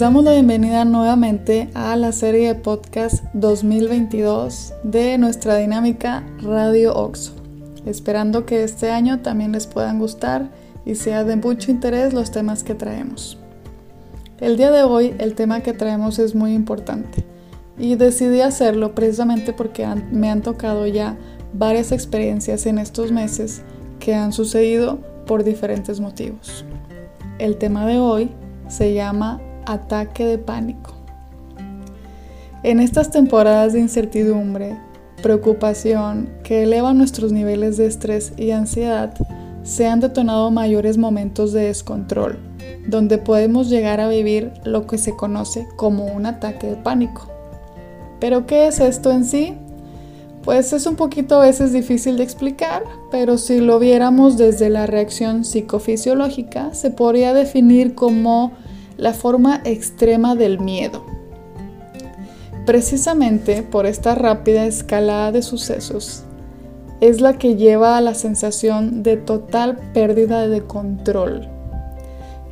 Damos la bienvenida nuevamente a la serie de podcast 2022 de nuestra dinámica Radio Oxo, esperando que este año también les puedan gustar y sea de mucho interés los temas que traemos. El día de hoy el tema que traemos es muy importante y decidí hacerlo precisamente porque me han tocado ya varias experiencias en estos meses que han sucedido por diferentes motivos. El tema de hoy se llama ataque de pánico. En estas temporadas de incertidumbre, preocupación que elevan nuestros niveles de estrés y ansiedad, se han detonado mayores momentos de descontrol, donde podemos llegar a vivir lo que se conoce como un ataque de pánico. ¿Pero qué es esto en sí? Pues es un poquito a veces difícil de explicar, pero si lo viéramos desde la reacción psicofisiológica, se podría definir como la forma extrema del miedo. Precisamente por esta rápida escalada de sucesos, es la que lleva a la sensación de total pérdida de control.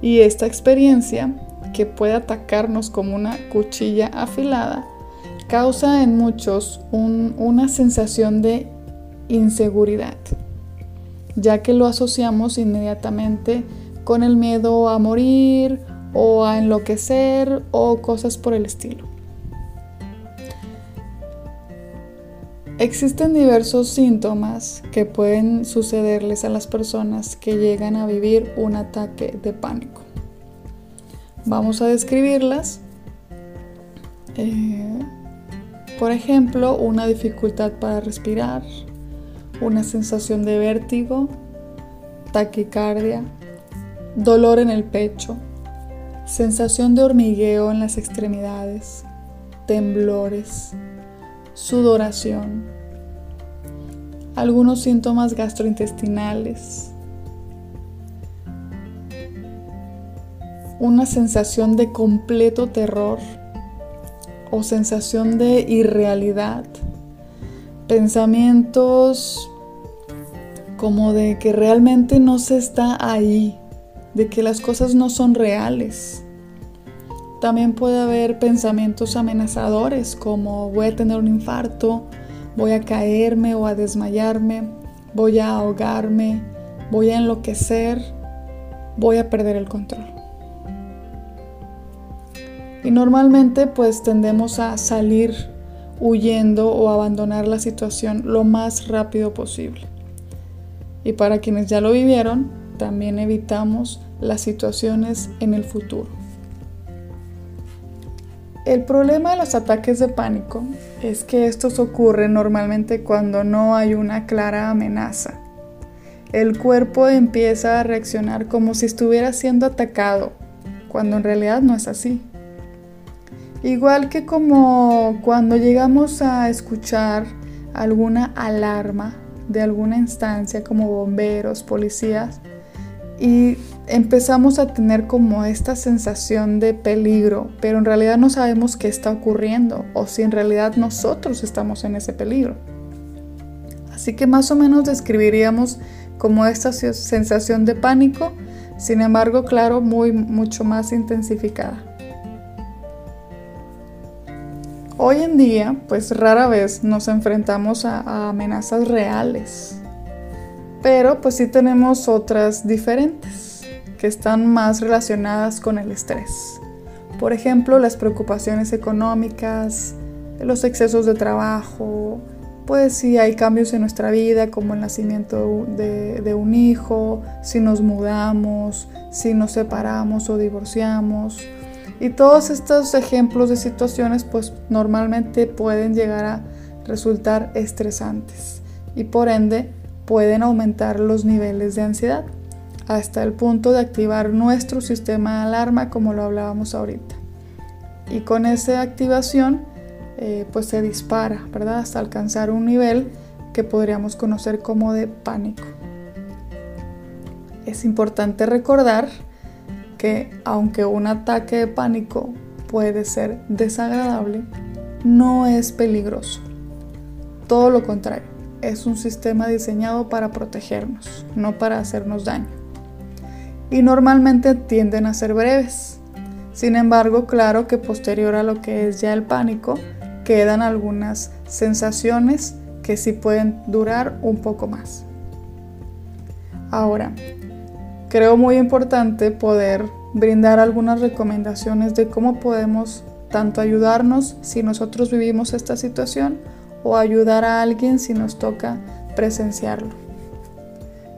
Y esta experiencia, que puede atacarnos como una cuchilla afilada, causa en muchos una sensación de inseguridad, ya que lo asociamos inmediatamente con el miedo a morir o a enloquecer o cosas por el estilo. Existen diversos síntomas que pueden sucederles a las personas que llegan a vivir un ataque de pánico. Vamos a describirlas. Eh, por ejemplo, una dificultad para respirar, una sensación de vértigo, taquicardia, dolor en el pecho, sensación de hormigueo en las extremidades, temblores, sudoración, algunos síntomas gastrointestinales, una sensación de completo terror o sensación de irrealidad, pensamientos como de que realmente no se está ahí, de que las cosas no son reales. También puede haber pensamientos amenazadores como voy a tener un infarto, voy a caerme o a desmayarme, voy a ahogarme, voy a enloquecer, voy a perder el control. Y normalmente pues tendemos a salir huyendo o abandonar la situación lo más rápido posible. Y para quienes ya lo vivieron, también evitamos las situaciones en el futuro. El problema de los ataques de pánico es que estos ocurren normalmente cuando no hay una clara amenaza. El cuerpo empieza a reaccionar como si estuviera siendo atacado, cuando en realidad no es así. Igual que como cuando llegamos a escuchar alguna alarma de alguna instancia como bomberos, policías, y empezamos a tener como esta sensación de peligro, pero en realidad no sabemos qué está ocurriendo o si en realidad nosotros estamos en ese peligro. Así que más o menos describiríamos como esta sensación de pánico, sin embargo, claro, muy mucho más intensificada. Hoy en día, pues rara vez nos enfrentamos a, a amenazas reales pero pues sí tenemos otras diferentes que están más relacionadas con el estrés. Por ejemplo, las preocupaciones económicas, los excesos de trabajo, pues si hay cambios en nuestra vida como el nacimiento de, de, un hijo, si nos mudamos, si nos separamos o divorciamos. Y todos estos ejemplos de situaciones pues normalmente pueden llegar a resultar estresantes y por ende pueden aumentar los niveles de ansiedad hasta el punto de activar nuestro sistema de alarma como lo hablábamos ahorita. Y con esa activación eh, pues se dispara, ¿verdad? Hasta alcanzar un nivel que podríamos conocer como de pánico. Es importante recordar que aunque un ataque de pánico puede ser desagradable, no es peligroso. Todo lo contrario es un sistema diseñado para protegernos, no para hacernos daño. Y normalmente tienden a ser breves. Sin embargo, claro que posterior a lo que es ya el pánico, quedan algunas sensaciones que sí pueden durar un poco más. Ahora, creo muy importante poder brindar algunas recomendaciones de cómo podemos tanto ayudarnos si nosotros vivimos esta situación o ayudar a alguien si nos toca presenciarlo.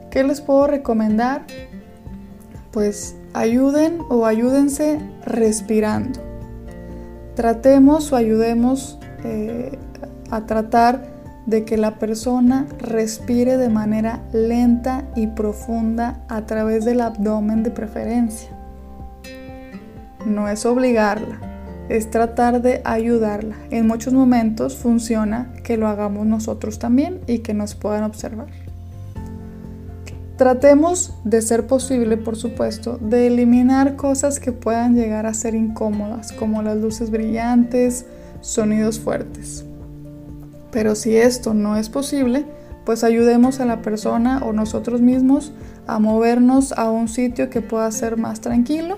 ¿Qué les puedo recomendar? Pues ayuden o ayúdense respirando. Tratemos o ayudemos eh, a tratar de que la persona respire de manera lenta y profunda a través del abdomen de preferencia. No es obligarla, es tratar de ayudarla. En muchos momentos funciona que lo hagamos nosotros también y que nos puedan observar. Tratemos de ser posible, por supuesto, de eliminar cosas que puedan llegar a ser incómodas, como las luces brillantes, sonidos fuertes. Pero si esto no es posible, pues ayudemos a la persona o nosotros mismos a movernos a un sitio que pueda ser más tranquilo.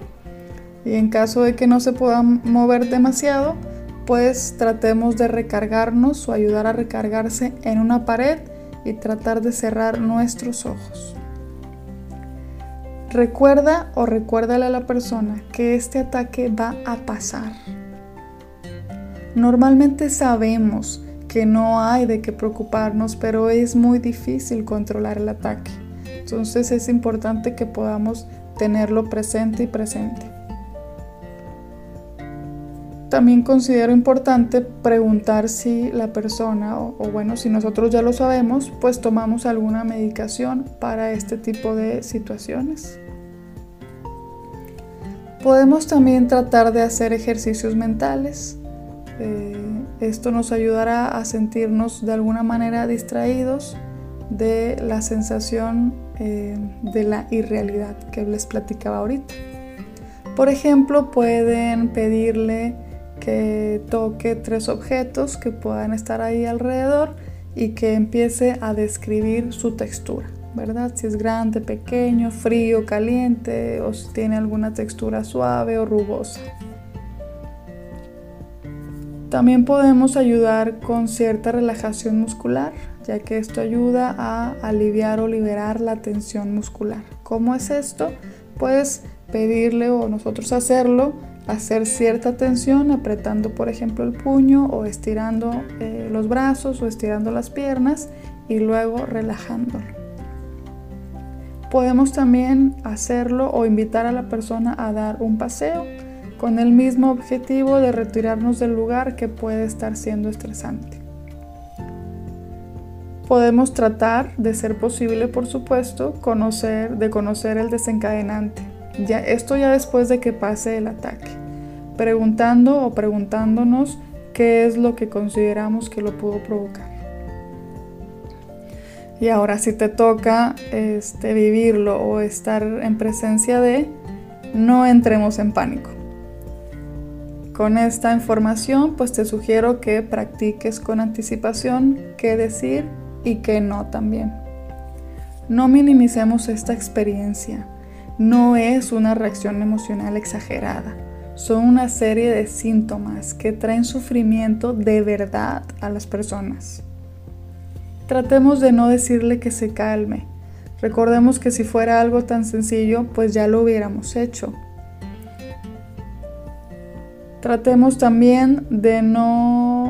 Y en caso de que no se pueda mover demasiado, pues tratemos de recargarnos o ayudar a recargarse en una pared y tratar de cerrar nuestros ojos. Recuerda o recuérdale a la persona que este ataque va a pasar. Normalmente sabemos que no hay de qué preocuparnos, pero es muy difícil controlar el ataque. Entonces es importante que podamos tenerlo presente y presente. También considero importante preguntar si la persona, o, bueno, si nosotros ya lo sabemos, pues tomamos alguna medicación para este tipo de situaciones. Podemos también tratar de hacer ejercicios mentales. Eh, esto nos ayudará a sentirnos de alguna manera distraídos de la sensación eh, de la irrealidad que les platicaba ahorita. Por ejemplo, pueden pedirle que toque tres objetos que puedan estar ahí alrededor y que empiece a describir su textura, ¿verdad? Si es grande, pequeño, frío, caliente o si tiene alguna textura suave o rugosa. También podemos ayudar con cierta relajación muscular, ya que esto ayuda a aliviar o liberar la tensión muscular. ¿Cómo es esto? Pues pedirle o nosotros hacerlo, hacer cierta tensión apretando por ejemplo el puño o estirando eh, los brazos o estirando las piernas y luego relajándolo. Podemos también hacerlo o invitar a la persona a dar un paseo con el mismo objetivo de retirarnos del lugar que puede estar siendo estresante. Podemos tratar, de ser posible por supuesto, conocer, de conocer el desencadenante. Ya, esto ya después de que pase el ataque, preguntando o preguntándonos qué es lo que consideramos que lo pudo provocar. Y ahora si te toca este, vivirlo o estar en presencia de, no entremos en pánico. Con esta información pues te sugiero que practiques con anticipación qué decir y qué no también. No minimicemos esta experiencia. No es una reacción emocional exagerada. Son una serie de síntomas que traen sufrimiento de verdad a las personas. Tratemos de no decirle que se calme. Recordemos que si fuera algo tan sencillo, pues ya lo hubiéramos hecho. Tratemos también de no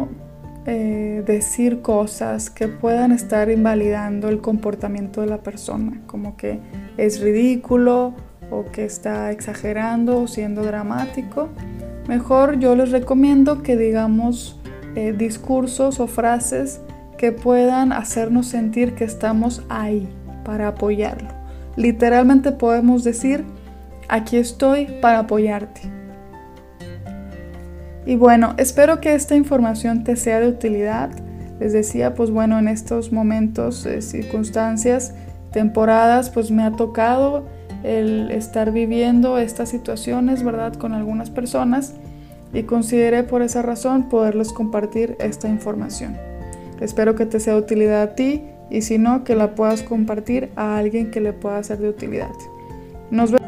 eh, decir cosas que puedan estar invalidando el comportamiento de la persona, como que es ridículo o que está exagerando o siendo dramático. Mejor yo les recomiendo que digamos eh, discursos o frases que puedan hacernos sentir que estamos ahí para apoyarlo. Literalmente podemos decir, aquí estoy para apoyarte. Y bueno, espero que esta información te sea de utilidad. Les decía, pues bueno, en estos momentos, eh, circunstancias, temporadas, pues me ha tocado el estar viviendo estas situaciones, ¿verdad? Con algunas personas y consideré por esa razón poderles compartir esta información. Espero que te sea de utilidad a ti y si no, que la puedas compartir a alguien que le pueda ser de utilidad. Nos vemos